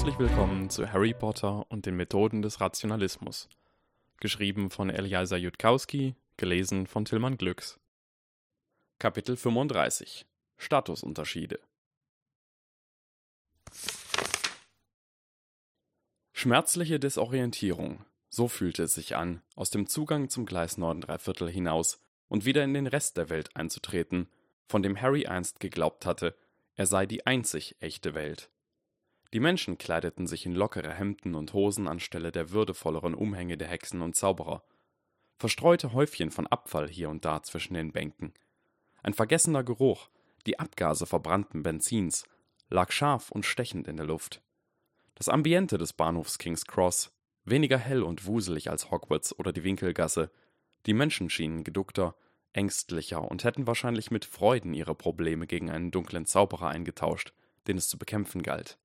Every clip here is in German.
Herzlich willkommen zu Harry Potter und den Methoden des Rationalismus. Geschrieben von Eliasa Jutkowski, gelesen von Tillmann Glücks. Kapitel 35 Statusunterschiede Schmerzliche Desorientierung, so fühlte es sich an, aus dem Zugang zum Gleis Norden Dreiviertel hinaus und wieder in den Rest der Welt einzutreten, von dem Harry einst geglaubt hatte, er sei die einzig echte Welt. Die Menschen kleideten sich in lockere Hemden und Hosen anstelle der würdevolleren Umhänge der Hexen und Zauberer. Verstreute Häufchen von Abfall hier und da zwischen den Bänken. Ein vergessener Geruch, die Abgase verbrannten Benzins, lag scharf und stechend in der Luft. Das Ambiente des Bahnhofs King's Cross, weniger hell und wuselig als Hogwarts oder die Winkelgasse, die Menschen schienen geduckter, ängstlicher und hätten wahrscheinlich mit Freuden ihre Probleme gegen einen dunklen Zauberer eingetauscht, den es zu bekämpfen galt.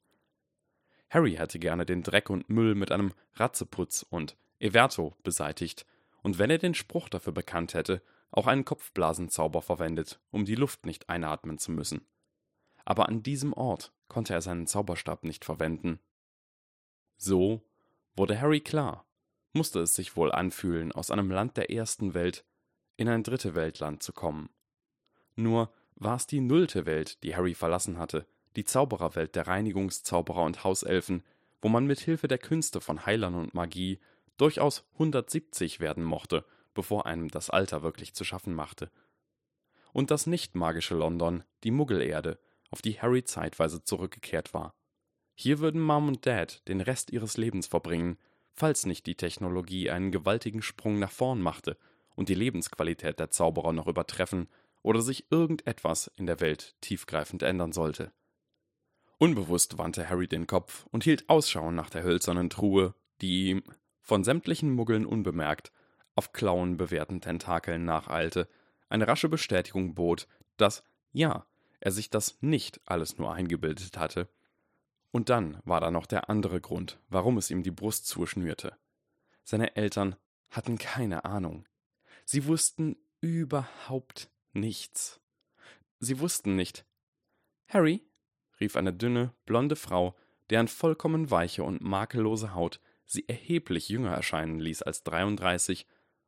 Harry hätte gerne den Dreck und Müll mit einem Ratzeputz und Everto beseitigt und wenn er den Spruch dafür bekannt hätte, auch einen Kopfblasenzauber verwendet, um die Luft nicht einatmen zu müssen. Aber an diesem Ort konnte er seinen Zauberstab nicht verwenden. So wurde Harry klar, musste es sich wohl anfühlen, aus einem Land der ersten Welt in ein dritte Weltland zu kommen. Nur war es die nullte Welt, die Harry verlassen hatte, die Zaubererwelt der Reinigungszauberer und Hauselfen, wo man mit Hilfe der Künste von Heilern und Magie durchaus 170 werden mochte, bevor einem das Alter wirklich zu schaffen machte. Und das nicht magische London, die Muggelerde, auf die Harry zeitweise zurückgekehrt war. Hier würden Mom und Dad den Rest ihres Lebens verbringen, falls nicht die Technologie einen gewaltigen Sprung nach vorn machte und die Lebensqualität der Zauberer noch übertreffen oder sich irgendetwas in der Welt tiefgreifend ändern sollte. Unbewusst wandte Harry den Kopf und hielt Ausschau nach der hölzernen Truhe, die ihm, von sämtlichen Muggeln unbemerkt, auf Klauen bewehrten Tentakeln nacheilte, eine rasche Bestätigung bot, dass, ja, er sich das nicht alles nur eingebildet hatte. Und dann war da noch der andere Grund, warum es ihm die Brust zuschnürte. Seine Eltern hatten keine Ahnung. Sie wussten überhaupt nichts. Sie wussten nicht. Harry, rief eine dünne, blonde Frau, deren vollkommen weiche und makellose Haut sie erheblich jünger erscheinen ließ als 33,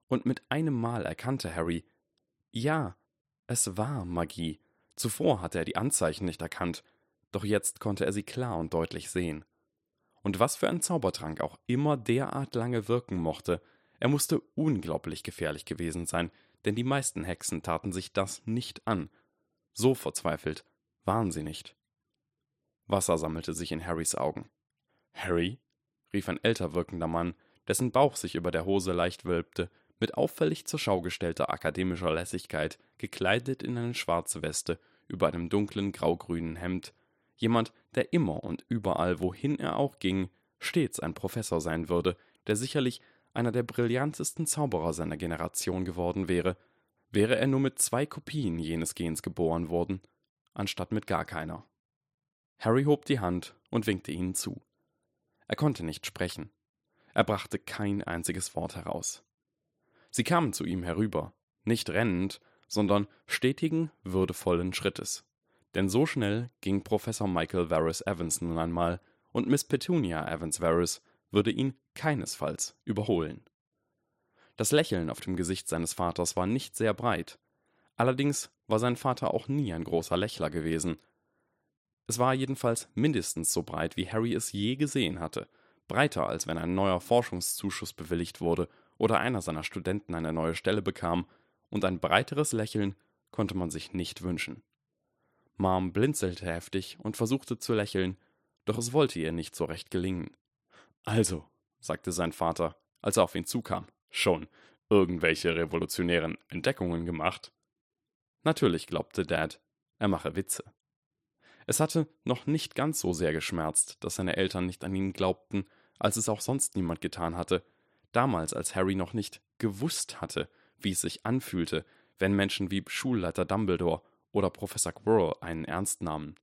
und mit einem Mal erkannte Harry, ja, es war Magie. Zuvor hatte er die Anzeichen nicht erkannt, doch jetzt konnte er sie klar und deutlich sehen. Und was für ein Zaubertrank auch immer derart lange wirken mochte, er musste unglaublich gefährlich gewesen sein, denn die meisten Hexen taten sich das nicht an. So verzweifelt waren sie nicht. Wasser sammelte sich in Harrys Augen. Harry? rief ein älter wirkender Mann, dessen Bauch sich über der Hose leicht wölbte, mit auffällig zur Schau gestellter akademischer Lässigkeit, gekleidet in eine schwarze Weste, über einem dunklen graugrünen Hemd, jemand, der immer und überall, wohin er auch ging, stets ein Professor sein würde, der sicherlich einer der brillantesten Zauberer seiner Generation geworden wäre, wäre er nur mit zwei Kopien jenes Gens geboren worden, anstatt mit gar keiner. Harry hob die Hand und winkte ihnen zu. Er konnte nicht sprechen. Er brachte kein einziges Wort heraus. Sie kamen zu ihm herüber, nicht rennend, sondern stetigen, würdevollen Schrittes. Denn so schnell ging Professor Michael Varys Evans nun einmal, und Miss Petunia Evans Varys würde ihn keinesfalls überholen. Das Lächeln auf dem Gesicht seines Vaters war nicht sehr breit. Allerdings war sein Vater auch nie ein großer Lächler gewesen, es war jedenfalls mindestens so breit, wie Harry es je gesehen hatte, breiter, als wenn ein neuer Forschungszuschuss bewilligt wurde oder einer seiner Studenten eine neue Stelle bekam, und ein breiteres Lächeln konnte man sich nicht wünschen. Mom blinzelte heftig und versuchte zu lächeln, doch es wollte ihr nicht so recht gelingen. Also, sagte sein Vater, als er auf ihn zukam, schon irgendwelche revolutionären Entdeckungen gemacht? Natürlich glaubte Dad, er mache Witze. Es hatte noch nicht ganz so sehr geschmerzt, dass seine Eltern nicht an ihn glaubten, als es auch sonst niemand getan hatte, damals als Harry noch nicht gewusst hatte, wie es sich anfühlte, wenn Menschen wie Schulleiter Dumbledore oder Professor Quirrell einen ernst nahmen.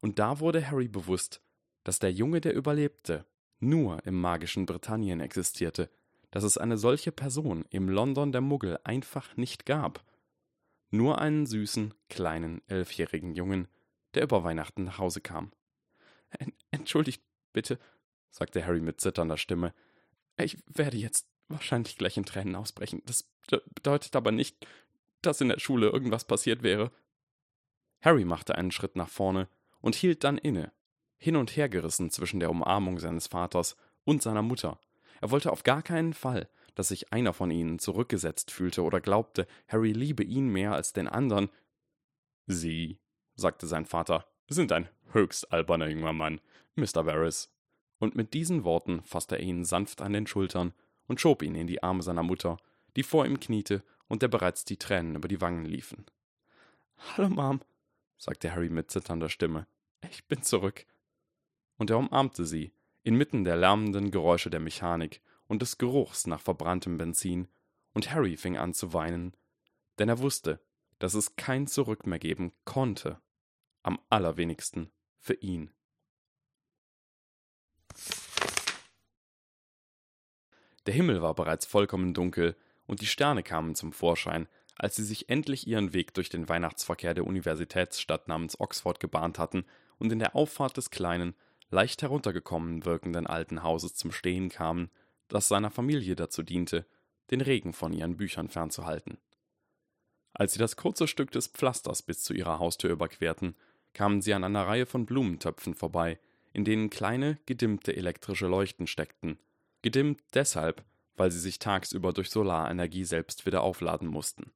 Und da wurde Harry bewusst, dass der Junge, der überlebte, nur im magischen Britannien existierte, dass es eine solche Person im London der Muggel einfach nicht gab. Nur einen süßen, kleinen, elfjährigen Jungen, der über Weihnachten nach Hause kam. Entschuldigt bitte, sagte Harry mit zitternder Stimme. Ich werde jetzt wahrscheinlich gleich in Tränen ausbrechen. Das bedeutet aber nicht, dass in der Schule irgendwas passiert wäre. Harry machte einen Schritt nach vorne und hielt dann inne, hin und her gerissen zwischen der Umarmung seines Vaters und seiner Mutter. Er wollte auf gar keinen Fall, dass sich einer von ihnen zurückgesetzt fühlte oder glaubte, Harry liebe ihn mehr als den anderen. Sie, sagte sein Vater, sind ein höchst alberner junger Mann, Mr. Varys. Und mit diesen Worten fasste er ihn sanft an den Schultern und schob ihn in die Arme seiner Mutter, die vor ihm kniete und der bereits die Tränen über die Wangen liefen. Hallo, Mom, sagte Harry mit zitternder Stimme. Ich bin zurück. Und er umarmte sie, inmitten der lärmenden Geräusche der Mechanik und des Geruchs nach verbranntem Benzin, und Harry fing an zu weinen, denn er wusste, dass es kein Zurück mehr geben konnte, am allerwenigsten für ihn. Der Himmel war bereits vollkommen dunkel, und die Sterne kamen zum Vorschein, als sie sich endlich ihren Weg durch den Weihnachtsverkehr der Universitätsstadt namens Oxford gebahnt hatten und in der Auffahrt des kleinen, leicht heruntergekommen wirkenden alten Hauses zum Stehen kamen, das seiner Familie dazu diente, den Regen von ihren Büchern fernzuhalten. Als sie das kurze Stück des Pflasters bis zu ihrer Haustür überquerten, kamen sie an einer Reihe von Blumentöpfen vorbei, in denen kleine, gedimmte elektrische Leuchten steckten. Gedimmt deshalb, weil sie sich tagsüber durch Solarenergie selbst wieder aufladen mussten.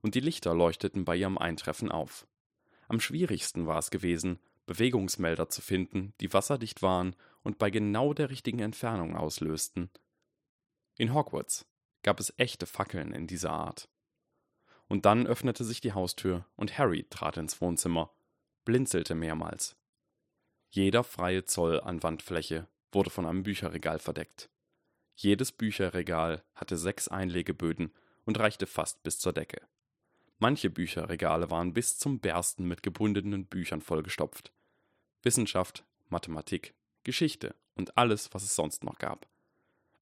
Und die Lichter leuchteten bei ihrem Eintreffen auf. Am schwierigsten war es gewesen, Bewegungsmelder zu finden, die wasserdicht waren und bei genau der richtigen Entfernung auslösten. In Hogwarts gab es echte Fackeln in dieser Art. Und dann öffnete sich die Haustür und Harry trat ins Wohnzimmer, blinzelte mehrmals. Jeder freie Zoll an Wandfläche wurde von einem Bücherregal verdeckt. Jedes Bücherregal hatte sechs Einlegeböden und reichte fast bis zur Decke. Manche Bücherregale waren bis zum Bersten mit gebundenen Büchern vollgestopft. Wissenschaft, Mathematik, Geschichte und alles, was es sonst noch gab.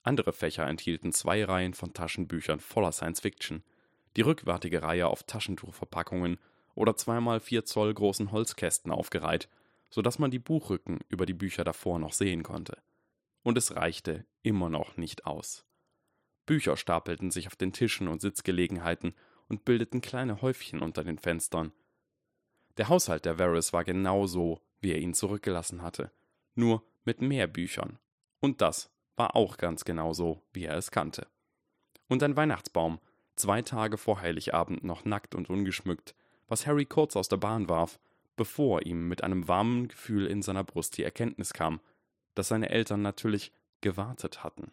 Andere Fächer enthielten zwei Reihen von Taschenbüchern voller Science Fiction, die rückwärtige Reihe auf Taschentuchverpackungen oder zweimal vier Zoll großen Holzkästen aufgereiht, so dass man die Buchrücken über die Bücher davor noch sehen konnte. Und es reichte immer noch nicht aus. Bücher stapelten sich auf den Tischen und Sitzgelegenheiten und bildeten kleine Häufchen unter den Fenstern. Der Haushalt der Varys war genau so, wie er ihn zurückgelassen hatte, nur mit mehr Büchern. Und das war auch ganz genau so, wie er es kannte. Und ein Weihnachtsbaum, zwei Tage vor Heiligabend noch nackt und ungeschmückt, was Harry kurz aus der Bahn warf, bevor ihm mit einem warmen Gefühl in seiner Brust die Erkenntnis kam, dass seine Eltern natürlich gewartet hatten.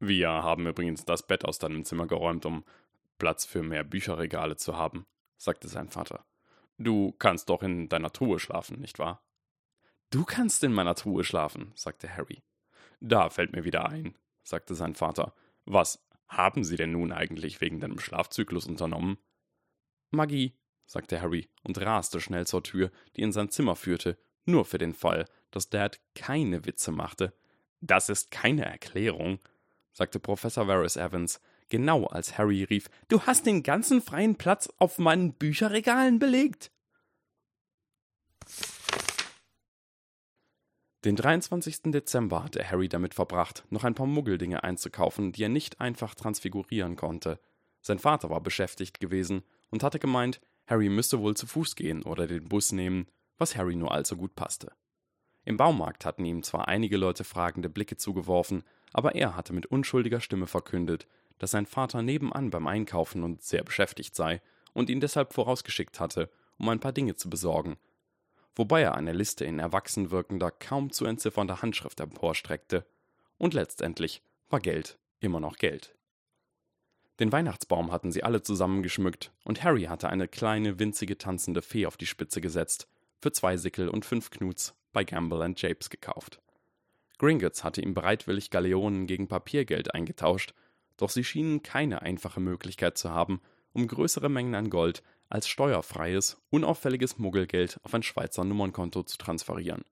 Wir haben übrigens das Bett aus deinem Zimmer geräumt, um Platz für mehr Bücherregale zu haben, sagte sein Vater. Du kannst doch in deiner Truhe schlafen, nicht wahr? Du kannst in meiner Truhe schlafen, sagte Harry. Da fällt mir wieder ein, sagte sein Vater. Was haben Sie denn nun eigentlich wegen deinem Schlafzyklus unternommen? Magie, sagte Harry und raste schnell zur Tür, die in sein Zimmer führte, nur für den Fall, dass Dad keine Witze machte. Das ist keine Erklärung, sagte Professor Varys Evans, genau als Harry rief, Du hast den ganzen freien Platz auf meinen Bücherregalen belegt. Den 23. Dezember hatte Harry damit verbracht, noch ein paar Muggeldinge einzukaufen, die er nicht einfach transfigurieren konnte. Sein Vater war beschäftigt gewesen und hatte gemeint, Harry müsste wohl zu Fuß gehen oder den Bus nehmen, was Harry nur allzu gut passte. Im Baumarkt hatten ihm zwar einige Leute fragende Blicke zugeworfen, aber er hatte mit unschuldiger Stimme verkündet, dass sein Vater nebenan beim Einkaufen und sehr beschäftigt sei und ihn deshalb vorausgeschickt hatte, um ein paar Dinge zu besorgen, wobei er eine Liste in erwachsen wirkender, kaum zu entziffernder Handschrift emporstreckte, und letztendlich war Geld immer noch Geld. Den Weihnachtsbaum hatten sie alle zusammengeschmückt, und Harry hatte eine kleine, winzige tanzende Fee auf die Spitze gesetzt, für zwei Sickel und fünf Knuts bei Gamble and Japes gekauft. Gringotts hatte ihm bereitwillig Galeonen gegen Papiergeld eingetauscht, doch sie schienen keine einfache Möglichkeit zu haben, um größere Mengen an Gold als steuerfreies, unauffälliges Muggelgeld auf ein Schweizer Nummernkonto zu transferieren.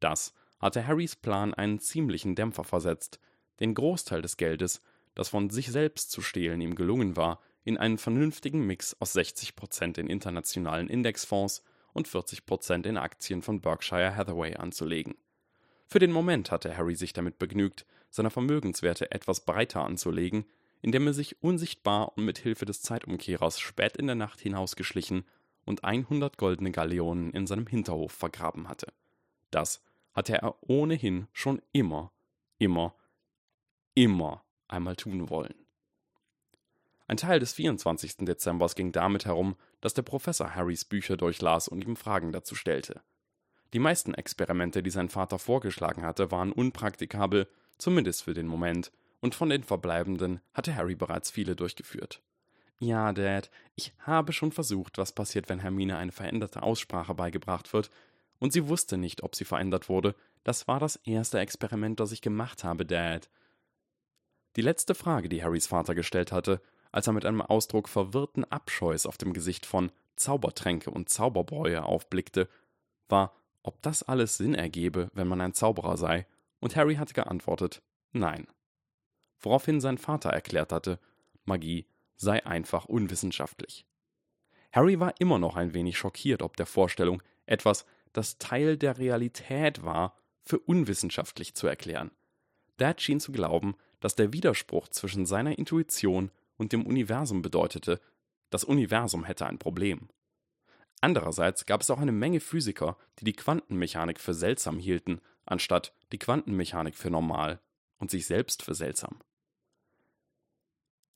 Das hatte Harrys Plan einen ziemlichen Dämpfer versetzt, den Großteil des Geldes, das von sich selbst zu stehlen ihm gelungen war, in einen vernünftigen Mix aus 60% in internationalen Indexfonds und 40 Prozent in Aktien von Berkshire Hathaway anzulegen. Für den Moment hatte Harry sich damit begnügt, seine Vermögenswerte etwas breiter anzulegen, indem er sich unsichtbar und mit Hilfe des Zeitumkehrers spät in der Nacht hinausgeschlichen und 100 goldene Galeonen in seinem Hinterhof vergraben hatte. Das hatte er ohnehin schon immer, immer, immer einmal tun wollen. Ein Teil des 24. Dezembers ging damit herum, dass der Professor Harrys Bücher durchlas und ihm Fragen dazu stellte. Die meisten Experimente, die sein Vater vorgeschlagen hatte, waren unpraktikabel, zumindest für den Moment, und von den verbleibenden hatte Harry bereits viele durchgeführt. Ja, Dad, ich habe schon versucht, was passiert, wenn Hermine eine veränderte Aussprache beigebracht wird, und sie wusste nicht, ob sie verändert wurde. Das war das erste Experiment, das ich gemacht habe, Dad. Die letzte Frage, die Harrys Vater gestellt hatte, als er mit einem Ausdruck verwirrten Abscheus auf dem Gesicht von Zaubertränke und Zauberbräue aufblickte, war, ob das alles Sinn ergebe, wenn man ein Zauberer sei, und Harry hatte geantwortet Nein. Woraufhin sein Vater erklärt hatte, Magie sei einfach unwissenschaftlich. Harry war immer noch ein wenig schockiert ob der Vorstellung, etwas, das Teil der Realität war, für unwissenschaftlich zu erklären. Dad schien zu glauben, dass der Widerspruch zwischen seiner Intuition und dem Universum bedeutete, das Universum hätte ein Problem. Andererseits gab es auch eine Menge Physiker, die die Quantenmechanik für seltsam hielten, anstatt die Quantenmechanik für normal und sich selbst für seltsam.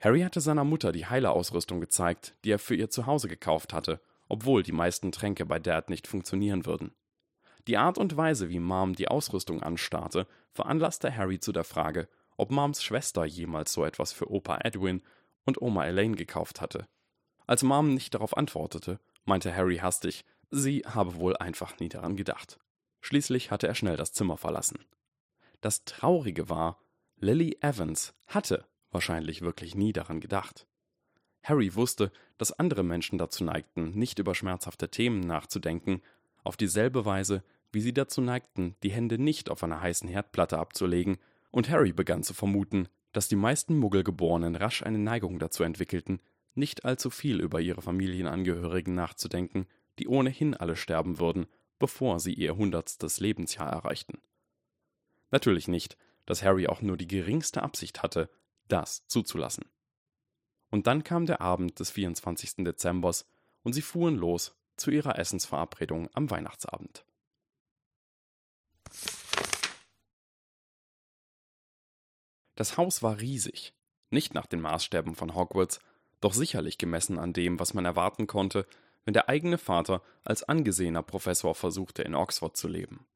Harry hatte seiner Mutter die Heilerausrüstung gezeigt, die er für ihr Zuhause gekauft hatte, obwohl die meisten Tränke bei Dad nicht funktionieren würden. Die Art und Weise, wie Mom die Ausrüstung anstarrte, veranlasste Harry zu der Frage, ob Moms Schwester jemals so etwas für Opa Edwin und Oma Elaine gekauft hatte. Als Mom nicht darauf antwortete, meinte Harry hastig, sie habe wohl einfach nie daran gedacht. Schließlich hatte er schnell das Zimmer verlassen. Das Traurige war, Lily Evans hatte wahrscheinlich wirklich nie daran gedacht. Harry wusste, dass andere Menschen dazu neigten, nicht über schmerzhafte Themen nachzudenken, auf dieselbe Weise, wie sie dazu neigten, die Hände nicht auf einer heißen Herdplatte abzulegen, und Harry begann zu vermuten, dass die meisten Muggelgeborenen rasch eine Neigung dazu entwickelten, nicht allzu viel über ihre Familienangehörigen nachzudenken, die ohnehin alle sterben würden, bevor sie ihr hundertstes Lebensjahr erreichten. Natürlich nicht, dass Harry auch nur die geringste Absicht hatte, das zuzulassen. Und dann kam der Abend des 24. Dezembers und sie fuhren los zu ihrer Essensverabredung am Weihnachtsabend. Das Haus war riesig, nicht nach den Maßstäben von Hogwarts, doch sicherlich gemessen an dem, was man erwarten konnte, wenn der eigene Vater als angesehener Professor versuchte, in Oxford zu leben.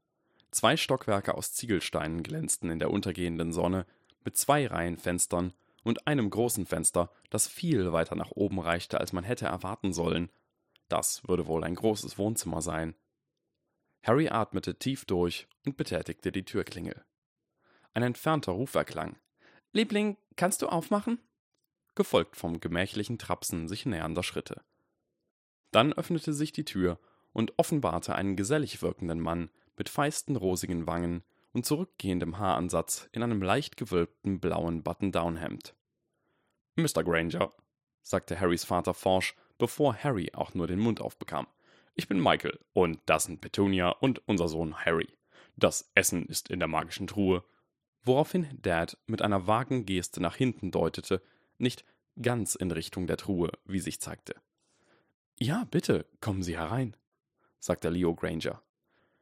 Zwei Stockwerke aus Ziegelsteinen glänzten in der untergehenden Sonne, mit zwei Reihen Fenstern und einem großen Fenster, das viel weiter nach oben reichte, als man hätte erwarten sollen. Das würde wohl ein großes Wohnzimmer sein. Harry atmete tief durch und betätigte die Türklingel. Ein entfernter Ruf erklang. Liebling, kannst du aufmachen? gefolgt vom gemächlichen Trapsen sich nähernder Schritte. Dann öffnete sich die Tür und offenbarte einen gesellig wirkenden Mann mit feisten rosigen Wangen und zurückgehendem Haaransatz in einem leicht gewölbten blauen Button-Down-Hemd. Mr. Granger, sagte Harrys Vater forsch, bevor Harry auch nur den Mund aufbekam. Ich bin Michael und das sind Petunia und unser Sohn Harry. Das Essen ist in der magischen Truhe. Woraufhin Dad mit einer vagen Geste nach hinten deutete, nicht ganz in Richtung der Truhe, wie sich zeigte. Ja, bitte, kommen Sie herein, sagte Leo Granger.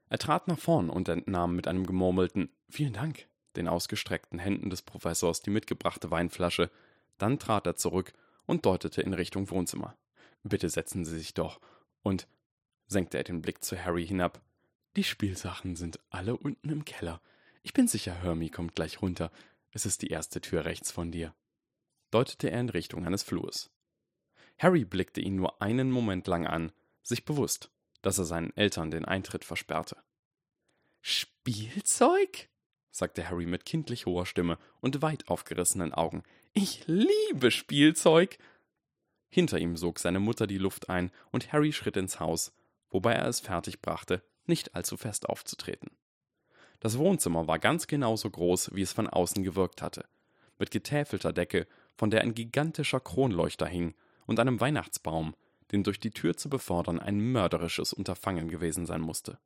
Er trat nach vorn und entnahm mit einem gemurmelten Vielen Dank den ausgestreckten Händen des Professors die mitgebrachte Weinflasche, dann trat er zurück und deutete in Richtung Wohnzimmer. Bitte setzen Sie sich doch. Und senkte er den Blick zu Harry hinab. Die Spielsachen sind alle unten im Keller. Ich bin sicher, Hermie kommt gleich runter. Es ist die erste Tür rechts von dir deutete er in Richtung eines Flurs. Harry blickte ihn nur einen Moment lang an, sich bewusst, dass er seinen Eltern den Eintritt versperrte. Spielzeug? sagte Harry mit kindlich hoher Stimme und weit aufgerissenen Augen. Ich liebe Spielzeug. Hinter ihm sog seine Mutter die Luft ein, und Harry schritt ins Haus, wobei er es fertig brachte, nicht allzu fest aufzutreten. Das Wohnzimmer war ganz genauso groß, wie es von außen gewirkt hatte, mit getäfelter Decke von der ein gigantischer Kronleuchter hing, und einem Weihnachtsbaum, den durch die Tür zu befördern ein mörderisches Unterfangen gewesen sein musste.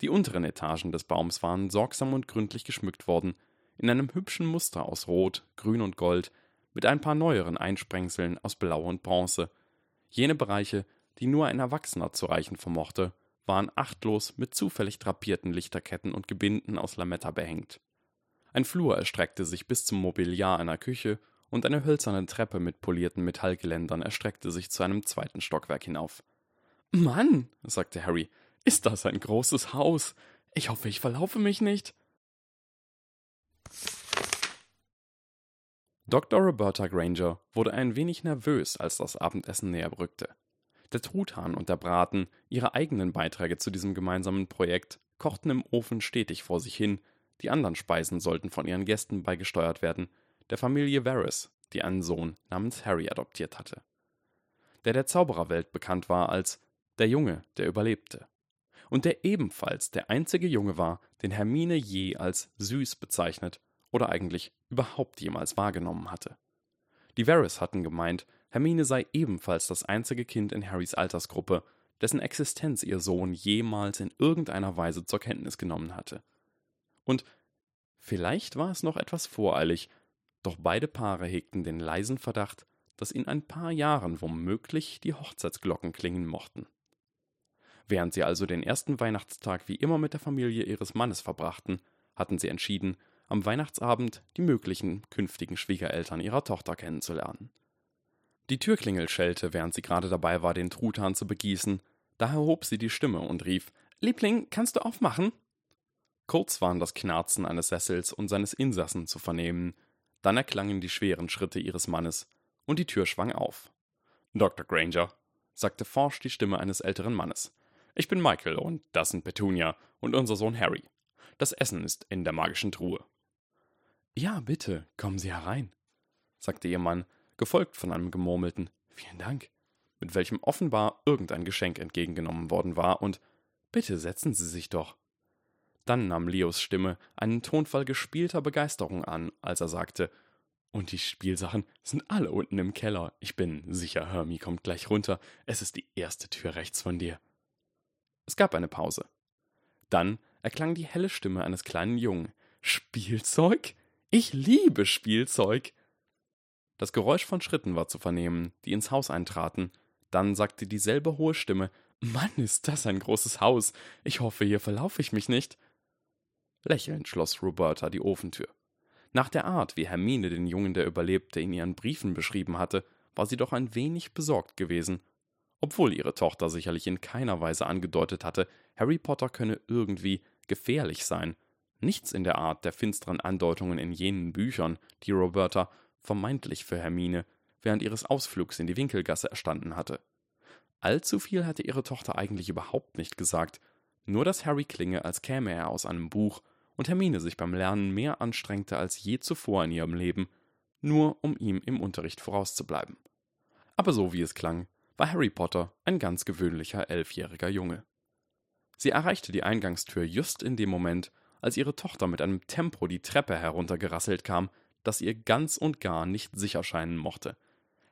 Die unteren Etagen des Baums waren sorgsam und gründlich geschmückt worden, in einem hübschen Muster aus Rot, Grün und Gold, mit ein paar neueren Einsprengseln aus Blau und Bronze. Jene Bereiche, die nur ein Erwachsener zu reichen vermochte, waren achtlos mit zufällig drapierten Lichterketten und Gebinden aus Lametta behängt. Ein Flur erstreckte sich bis zum Mobiliar einer Küche und eine hölzerne Treppe mit polierten Metallgeländern erstreckte sich zu einem zweiten Stockwerk hinauf. Mann, sagte Harry, ist das ein großes Haus. Ich hoffe, ich verlaufe mich nicht. Dr. Roberta Granger wurde ein wenig nervös, als das Abendessen näher rückte. Der Truthahn und der Braten, ihre eigenen Beiträge zu diesem gemeinsamen Projekt, kochten im Ofen stetig vor sich hin, die anderen Speisen sollten von ihren Gästen beigesteuert werden, der Familie Varys, die einen Sohn namens Harry adoptiert hatte. Der der Zaubererwelt bekannt war als der Junge, der überlebte. Und der ebenfalls der einzige Junge war, den Hermine je als süß bezeichnet oder eigentlich überhaupt jemals wahrgenommen hatte. Die Varys hatten gemeint, Hermine sei ebenfalls das einzige Kind in Harrys Altersgruppe, dessen Existenz ihr Sohn jemals in irgendeiner Weise zur Kenntnis genommen hatte. Und vielleicht war es noch etwas voreilig, doch beide Paare hegten den leisen Verdacht, dass in ein paar Jahren womöglich die Hochzeitsglocken klingen mochten. Während sie also den ersten Weihnachtstag wie immer mit der Familie ihres Mannes verbrachten, hatten sie entschieden, am Weihnachtsabend die möglichen künftigen Schwiegereltern ihrer Tochter kennenzulernen. Die Türklingel schellte, während sie gerade dabei war, den Truthahn zu begießen. Daher hob sie die Stimme und rief: Liebling, kannst du aufmachen? Kurz waren das Knarzen eines Sessels und seines Insassen zu vernehmen. Dann erklangen die schweren Schritte ihres Mannes, und die Tür schwang auf. Dr. Granger, sagte forsch die Stimme eines älteren Mannes. Ich bin Michael und das sind Petunia und unser Sohn Harry. Das Essen ist in der magischen Truhe. Ja, bitte, kommen Sie herein, sagte ihr Mann, gefolgt von einem gemurmelten Vielen Dank, mit welchem offenbar irgendein Geschenk entgegengenommen worden war, und Bitte setzen Sie sich doch. Dann nahm Leos Stimme einen Tonfall gespielter Begeisterung an, als er sagte Und die Spielsachen sind alle unten im Keller. Ich bin sicher, Hermie kommt gleich runter. Es ist die erste Tür rechts von dir. Es gab eine Pause. Dann erklang die helle Stimme eines kleinen Jungen. Spielzeug? Ich liebe Spielzeug. Das Geräusch von Schritten war zu vernehmen, die ins Haus eintraten. Dann sagte dieselbe hohe Stimme Mann, ist das ein großes Haus. Ich hoffe, hier verlaufe ich mich nicht. Lächelnd schloss Roberta die Ofentür. Nach der Art, wie Hermine den Jungen, der überlebte, in ihren Briefen beschrieben hatte, war sie doch ein wenig besorgt gewesen. Obwohl ihre Tochter sicherlich in keiner Weise angedeutet hatte, Harry Potter könne irgendwie gefährlich sein. Nichts in der Art der finsteren Andeutungen in jenen Büchern, die Roberta vermeintlich für Hermine während ihres Ausflugs in die Winkelgasse erstanden hatte. Allzu viel hatte ihre Tochter eigentlich überhaupt nicht gesagt, nur dass Harry klinge, als käme er aus einem Buch und Hermine sich beim Lernen mehr anstrengte als je zuvor in ihrem Leben, nur um ihm im Unterricht vorauszubleiben. Aber so wie es klang, war Harry Potter ein ganz gewöhnlicher elfjähriger Junge. Sie erreichte die Eingangstür just in dem Moment, als ihre Tochter mit einem Tempo die Treppe heruntergerasselt kam, das ihr ganz und gar nicht sicher scheinen mochte.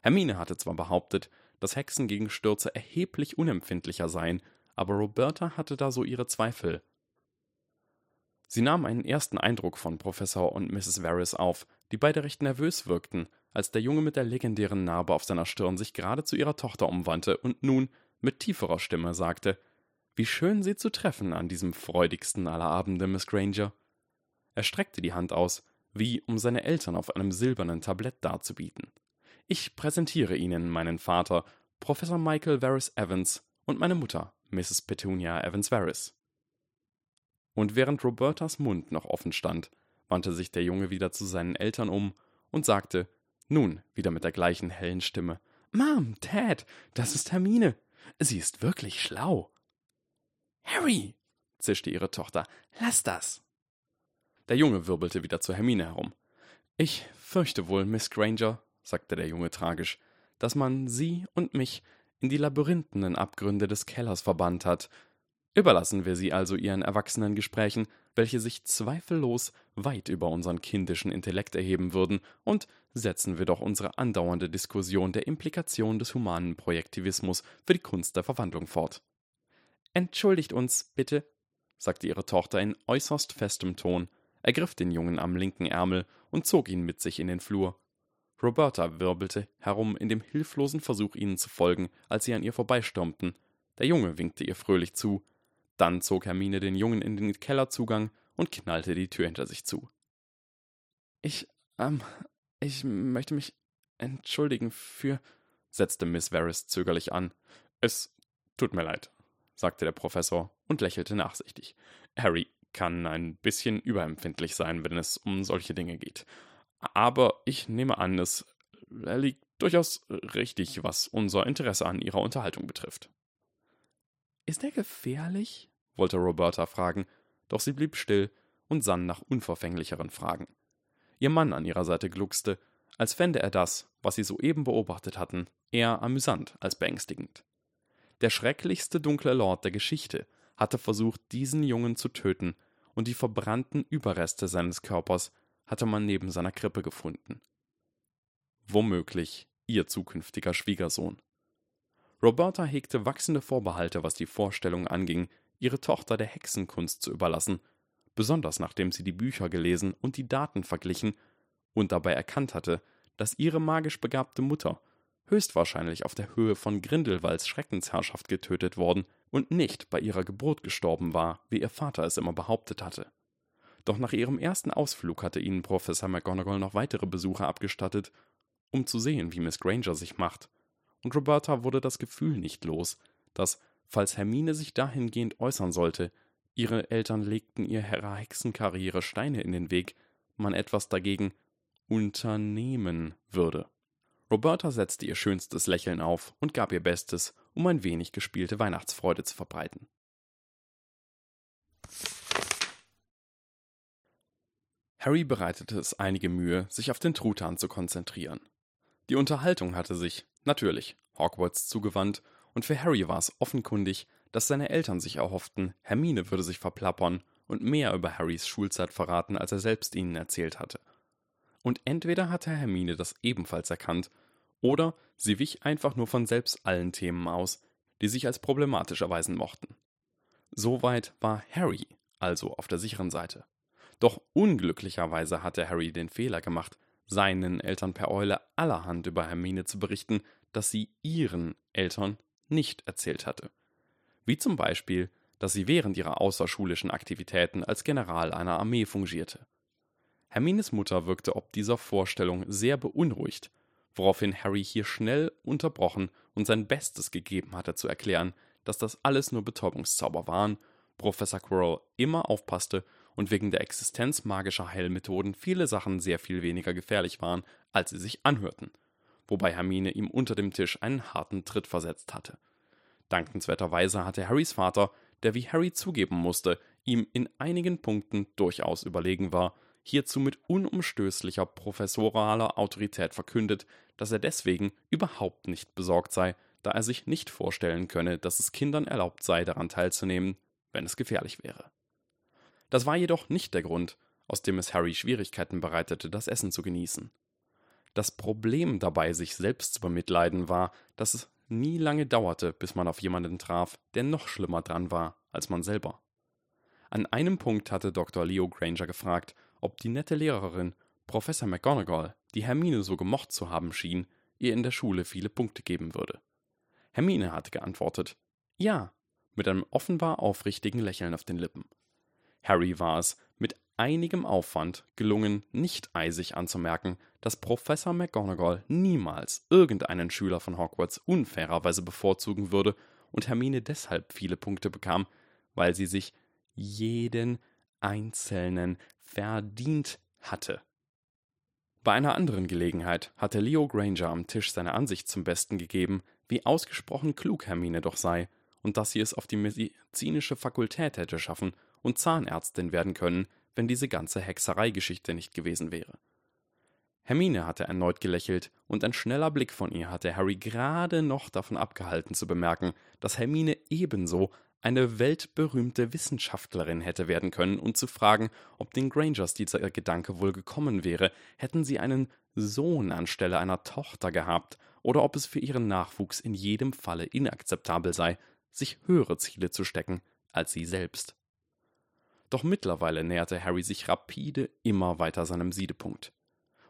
Hermine hatte zwar behauptet, dass Hexen gegen Stürze erheblich unempfindlicher seien, aber Roberta hatte da so ihre Zweifel. Sie nahm einen ersten Eindruck von Professor und Mrs. Varys auf, die beide recht nervös wirkten, als der Junge mit der legendären Narbe auf seiner Stirn sich gerade zu ihrer Tochter umwandte und nun mit tieferer Stimme sagte Wie schön Sie zu treffen an diesem freudigsten aller Abende, Miss Granger. Er streckte die Hand aus, wie um seine Eltern auf einem silbernen Tablett darzubieten. Ich präsentiere Ihnen meinen Vater, Professor Michael Varys Evans, und meine Mutter, Mrs. Petunia Evans Varys. Und während Robertas Mund noch offen stand, wandte sich der Junge wieder zu seinen Eltern um und sagte, nun wieder mit der gleichen hellen Stimme, Mom, Dad, das ist Hermine. Sie ist wirklich schlau. Harry, zischte ihre Tochter, lass das. Der Junge wirbelte wieder zu Hermine herum. Ich fürchte wohl, Miss Granger, sagte der Junge tragisch, dass man sie und mich in die labyrinthenen Abgründe des Kellers verbannt hat. Überlassen wir sie also ihren erwachsenen Gesprächen, welche sich zweifellos weit über unseren kindischen Intellekt erheben würden, und setzen wir doch unsere andauernde Diskussion der Implikation des humanen Projektivismus für die Kunst der Verwandlung fort. Entschuldigt uns, bitte, sagte ihre Tochter in äußerst festem Ton, ergriff den Jungen am linken Ärmel und zog ihn mit sich in den Flur. Roberta wirbelte herum in dem hilflosen Versuch, ihnen zu folgen, als sie an ihr vorbeistürmten. Der Junge winkte ihr fröhlich zu. Dann zog Hermine den Jungen in den Kellerzugang und knallte die Tür hinter sich zu. Ich, ähm, ich möchte mich entschuldigen für, setzte Miss Varys zögerlich an. Es tut mir leid, sagte der Professor und lächelte nachsichtig. Harry kann ein bisschen überempfindlich sein, wenn es um solche Dinge geht. Aber ich nehme an, es liegt durchaus richtig, was unser Interesse an ihrer Unterhaltung betrifft. Ist er gefährlich? wollte Roberta fragen, doch sie blieb still und sann nach unverfänglicheren Fragen. Ihr Mann an ihrer Seite gluckste, als fände er das, was sie soeben beobachtet hatten, eher amüsant als beängstigend. Der schrecklichste dunkle Lord der Geschichte hatte versucht, diesen Jungen zu töten, und die verbrannten Überreste seines Körpers hatte man neben seiner Krippe gefunden. Womöglich ihr zukünftiger Schwiegersohn. Roberta hegte wachsende Vorbehalte, was die Vorstellung anging, ihre Tochter der Hexenkunst zu überlassen, besonders nachdem sie die Bücher gelesen und die Daten verglichen und dabei erkannt hatte, dass ihre magisch begabte Mutter höchstwahrscheinlich auf der Höhe von Grindelwalds Schreckensherrschaft getötet worden und nicht bei ihrer Geburt gestorben war, wie ihr Vater es immer behauptet hatte. Doch nach ihrem ersten Ausflug hatte ihnen Professor McGonagall noch weitere Besuche abgestattet, um zu sehen, wie Miss Granger sich macht. Und Roberta wurde das Gefühl nicht los, dass, falls Hermine sich dahingehend äußern sollte, ihre Eltern legten ihr ihrer Hexenkarriere Steine in den Weg, man etwas dagegen unternehmen würde. Roberta setzte ihr schönstes Lächeln auf und gab ihr Bestes, um ein wenig gespielte Weihnachtsfreude zu verbreiten. Harry bereitete es einige Mühe, sich auf den Truthahn zu konzentrieren. Die Unterhaltung hatte sich, natürlich, Hogwarts zugewandt, und für Harry war es offenkundig, dass seine Eltern sich erhofften, Hermine würde sich verplappern und mehr über Harrys Schulzeit verraten, als er selbst ihnen erzählt hatte. Und entweder hatte Hermine das ebenfalls erkannt, oder sie wich einfach nur von selbst allen Themen aus, die sich als problematisch erweisen mochten. Soweit war Harry also auf der sicheren Seite. Doch unglücklicherweise hatte Harry den Fehler gemacht, seinen Eltern per Eule allerhand über Hermine zu berichten, dass sie ihren Eltern nicht erzählt hatte. Wie zum Beispiel, dass sie während ihrer außerschulischen Aktivitäten als General einer Armee fungierte. Hermines Mutter wirkte ob dieser Vorstellung sehr beunruhigt, woraufhin Harry hier schnell unterbrochen und sein Bestes gegeben hatte zu erklären, dass das alles nur Betäubungszauber waren, Professor Quirrell immer aufpasste und wegen der Existenz magischer Heilmethoden viele Sachen sehr viel weniger gefährlich waren, als sie sich anhörten, wobei Hermine ihm unter dem Tisch einen harten Tritt versetzt hatte. Dankenswerterweise hatte Harrys Vater, der wie Harry zugeben musste, ihm in einigen Punkten durchaus überlegen war, hierzu mit unumstößlicher professoraler Autorität verkündet, dass er deswegen überhaupt nicht besorgt sei, da er sich nicht vorstellen könne, dass es Kindern erlaubt sei, daran teilzunehmen, wenn es gefährlich wäre. Das war jedoch nicht der Grund, aus dem es Harry Schwierigkeiten bereitete, das Essen zu genießen. Das Problem dabei, sich selbst zu bemitleiden, war, dass es nie lange dauerte, bis man auf jemanden traf, der noch schlimmer dran war als man selber. An einem Punkt hatte Dr. Leo Granger gefragt, ob die nette Lehrerin, Professor McGonagall, die Hermine so gemocht zu haben schien, ihr in der Schule viele Punkte geben würde. Hermine hatte geantwortet, ja, mit einem offenbar aufrichtigen Lächeln auf den Lippen. Harry war es mit einigem Aufwand gelungen, nicht eisig anzumerken, dass Professor McGonagall niemals irgendeinen Schüler von Hogwarts unfairerweise bevorzugen würde und Hermine deshalb viele Punkte bekam, weil sie sich jeden einzelnen verdient hatte. Bei einer anderen Gelegenheit hatte Leo Granger am Tisch seine Ansicht zum Besten gegeben, wie ausgesprochen klug Hermine doch sei und dass sie es auf die medizinische Fakultät hätte schaffen und Zahnärztin werden können, wenn diese ganze Hexereigeschichte nicht gewesen wäre. Hermine hatte erneut gelächelt, und ein schneller Blick von ihr hatte Harry gerade noch davon abgehalten zu bemerken, dass Hermine ebenso eine weltberühmte Wissenschaftlerin hätte werden können und zu fragen, ob den Grangers dieser Gedanke wohl gekommen wäre, hätten sie einen Sohn anstelle einer Tochter gehabt, oder ob es für ihren Nachwuchs in jedem Falle inakzeptabel sei, sich höhere Ziele zu stecken als sie selbst. Doch mittlerweile näherte Harry sich rapide immer weiter seinem Siedepunkt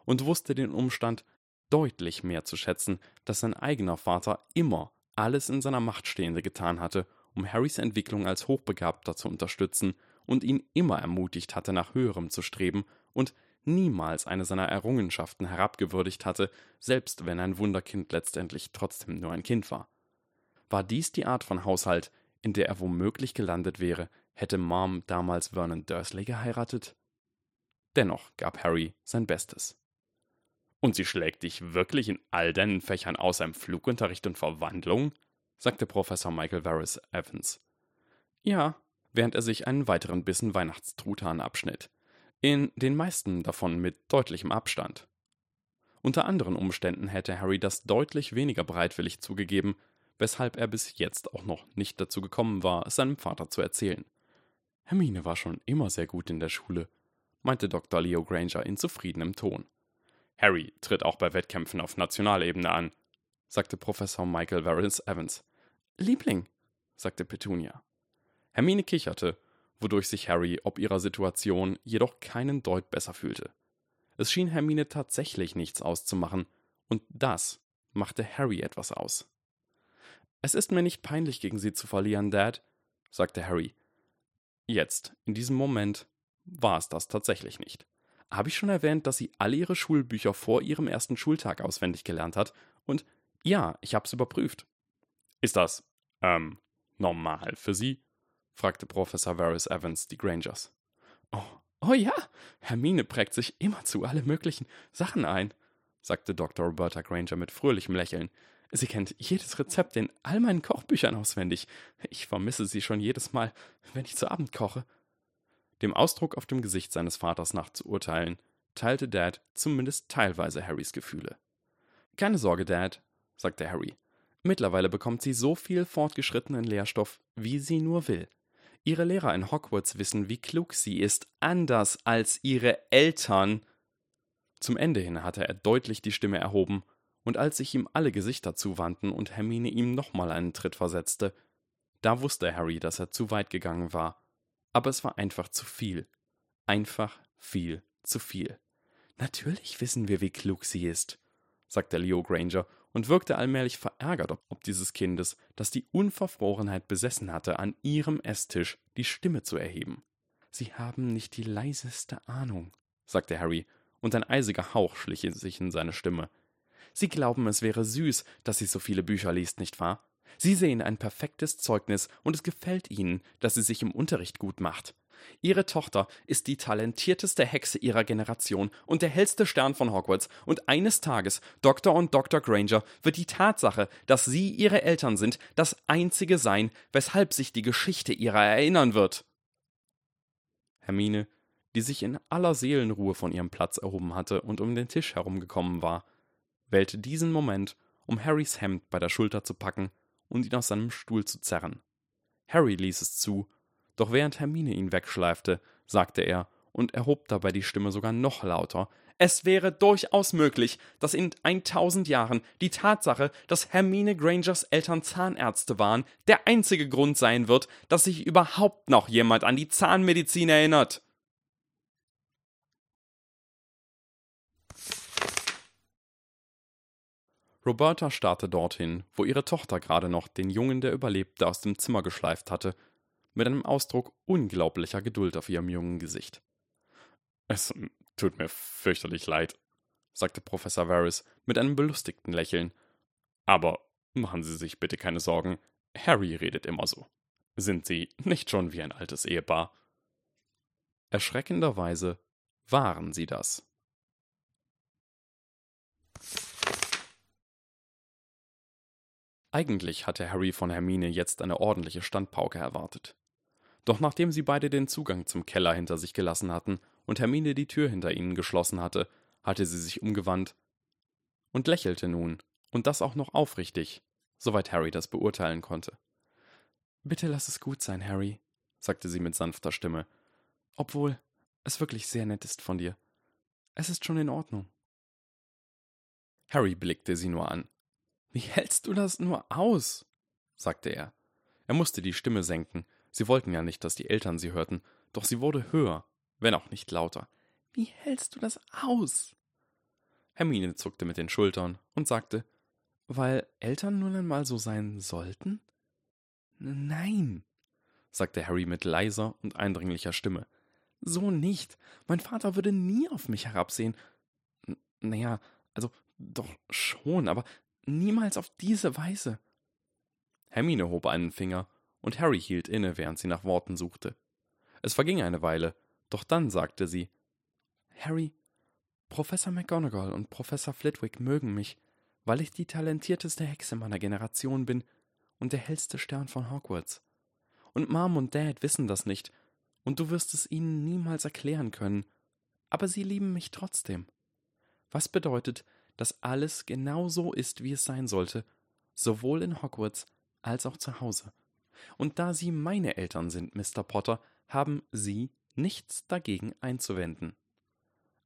und wusste den Umstand deutlich mehr zu schätzen, dass sein eigener Vater immer alles in seiner Macht Stehende getan hatte, um Harrys Entwicklung als Hochbegabter zu unterstützen und ihn immer ermutigt hatte, nach höherem zu streben und niemals eine seiner Errungenschaften herabgewürdigt hatte, selbst wenn ein Wunderkind letztendlich trotzdem nur ein Kind war. War dies die Art von Haushalt, in der er womöglich gelandet wäre, hätte Mom damals Vernon Dursley geheiratet? Dennoch gab Harry sein Bestes. Und sie schlägt dich wirklich in all deinen Fächern außer im Flugunterricht und Verwandlung? sagte Professor Michael Varys Evans. Ja, während er sich einen weiteren Bissen Weihnachtstruthahn abschnitt. In den meisten davon mit deutlichem Abstand. Unter anderen Umständen hätte Harry das deutlich weniger bereitwillig zugegeben, weshalb er bis jetzt auch noch nicht dazu gekommen war, es seinem Vater zu erzählen. Hermine war schon immer sehr gut in der Schule, meinte Dr. Leo Granger in zufriedenem Ton. Harry tritt auch bei Wettkämpfen auf Nationalebene an, sagte Professor Michael Varys Evans. Liebling, sagte Petunia. Hermine kicherte, wodurch sich Harry ob ihrer Situation jedoch keinen Deut besser fühlte. Es schien Hermine tatsächlich nichts auszumachen, und das machte Harry etwas aus. Es ist mir nicht peinlich, gegen Sie zu verlieren, Dad, sagte Harry. Jetzt, in diesem Moment, war es das tatsächlich nicht. Habe ich schon erwähnt, dass sie alle ihre Schulbücher vor ihrem ersten Schultag auswendig gelernt hat? Und ja, ich hab's überprüft. Ist das, ähm, normal für Sie? fragte Professor Varys Evans die Grangers. Oh, oh ja, Hermine prägt sich immerzu alle möglichen Sachen ein, sagte Dr. Roberta Granger mit fröhlichem Lächeln. Sie kennt jedes Rezept in all meinen Kochbüchern auswendig. Ich vermisse sie schon jedes Mal, wenn ich zu Abend koche. Dem Ausdruck auf dem Gesicht seines Vaters nach zu urteilen, teilte Dad zumindest teilweise Harrys Gefühle. Keine Sorge, Dad, sagte Harry. Mittlerweile bekommt sie so viel fortgeschrittenen Lehrstoff, wie sie nur will. Ihre Lehrer in Hogwarts wissen, wie klug sie ist, anders als ihre Eltern. Zum Ende hin hatte er deutlich die Stimme erhoben und als sich ihm alle Gesichter zuwandten und Hermine ihm nochmal einen Tritt versetzte, da wusste Harry, dass er zu weit gegangen war. Aber es war einfach zu viel. Einfach viel zu viel. Natürlich wissen wir, wie klug sie ist, sagte Leo Granger und wirkte allmählich verärgert ob dieses Kindes, das die Unverfrorenheit besessen hatte, an ihrem Esstisch die Stimme zu erheben. Sie haben nicht die leiseste Ahnung, sagte Harry, und ein eisiger Hauch schlich sich in seine Stimme. Sie glauben, es wäre süß, dass sie so viele Bücher liest, nicht wahr? Sie sehen ein perfektes Zeugnis und es gefällt Ihnen, dass sie sich im Unterricht gut macht. Ihre Tochter ist die talentierteste Hexe ihrer Generation und der hellste Stern von Hogwarts, und eines Tages, Dr. und Dr. Granger, wird die Tatsache, dass Sie ihre Eltern sind, das einzige sein, weshalb sich die Geschichte ihrer erinnern wird. Hermine, die sich in aller Seelenruhe von ihrem Platz erhoben hatte und um den Tisch herumgekommen war, wählte diesen Moment, um Harrys Hemd bei der Schulter zu packen und ihn aus seinem Stuhl zu zerren. Harry ließ es zu, doch während Hermine ihn wegschleifte, sagte er und erhob dabei die Stimme sogar noch lauter. Es wäre durchaus möglich, dass in 1000 Jahren die Tatsache, dass Hermine Grangers Eltern Zahnärzte waren, der einzige Grund sein wird, dass sich überhaupt noch jemand an die Zahnmedizin erinnert. Roberta starrte dorthin, wo ihre Tochter gerade noch den Jungen, der überlebte, aus dem Zimmer geschleift hatte, mit einem Ausdruck unglaublicher Geduld auf ihrem jungen Gesicht. Es tut mir fürchterlich leid, sagte Professor Varys mit einem belustigten Lächeln. Aber machen Sie sich bitte keine Sorgen, Harry redet immer so. Sind Sie nicht schon wie ein altes Ehepaar? Erschreckenderweise waren sie das. Eigentlich hatte Harry von Hermine jetzt eine ordentliche Standpauke erwartet. Doch nachdem sie beide den Zugang zum Keller hinter sich gelassen hatten und Hermine die Tür hinter ihnen geschlossen hatte, hatte sie sich umgewandt und lächelte nun, und das auch noch aufrichtig, soweit Harry das beurteilen konnte. Bitte lass es gut sein, Harry, sagte sie mit sanfter Stimme. Obwohl es wirklich sehr nett ist von dir. Es ist schon in Ordnung. Harry blickte sie nur an. Wie hältst du das nur aus? sagte er. Er musste die Stimme senken. Sie wollten ja nicht, dass die Eltern sie hörten, doch sie wurde höher, wenn auch nicht lauter. Wie hältst du das aus? Hermine zuckte mit den Schultern und sagte, weil Eltern nun einmal so sein sollten? Nein, sagte Harry mit leiser und eindringlicher Stimme. So nicht. Mein Vater würde nie auf mich herabsehen. N naja, also doch schon, aber niemals auf diese Weise. Hermine hob einen Finger, und Harry hielt inne, während sie nach Worten suchte. Es verging eine Weile, doch dann sagte sie Harry, Professor McGonagall und Professor Flitwick mögen mich, weil ich die talentierteste Hexe meiner Generation bin und der hellste Stern von Hogwarts. Und Mom und Dad wissen das nicht, und du wirst es ihnen niemals erklären können, aber sie lieben mich trotzdem. Was bedeutet, dass alles genau so ist, wie es sein sollte, sowohl in Hogwarts als auch zu Hause. Und da Sie meine Eltern sind, Mr. Potter, haben Sie nichts dagegen einzuwenden.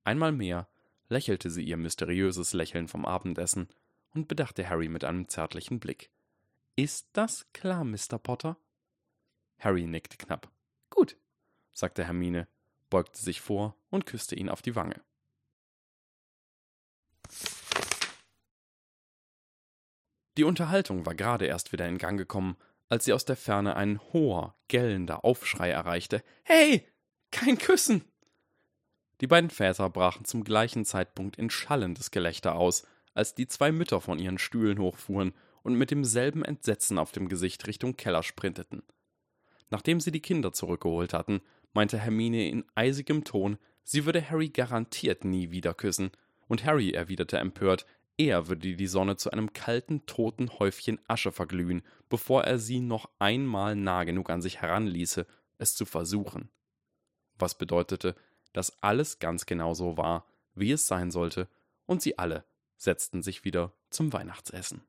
Einmal mehr lächelte sie ihr mysteriöses Lächeln vom Abendessen und bedachte Harry mit einem zärtlichen Blick. Ist das klar, Mr. Potter? Harry nickte knapp. Gut, sagte Hermine, beugte sich vor und küsste ihn auf die Wange. Die Unterhaltung war gerade erst wieder in Gang gekommen, als sie aus der Ferne ein hoher, gellender Aufschrei erreichte. Hey! Kein Küssen! Die beiden Väter brachen zum gleichen Zeitpunkt in schallendes Gelächter aus, als die zwei Mütter von ihren Stühlen hochfuhren und mit demselben Entsetzen auf dem Gesicht Richtung Keller sprinteten. Nachdem sie die Kinder zurückgeholt hatten, meinte Hermine in eisigem Ton, sie würde Harry garantiert nie wieder küssen, und Harry erwiderte empört, er würde die Sonne zu einem kalten, toten Häufchen Asche verglühen, bevor er sie noch einmal nah genug an sich heranließe, es zu versuchen. Was bedeutete, dass alles ganz genau so war, wie es sein sollte, und sie alle setzten sich wieder zum Weihnachtsessen.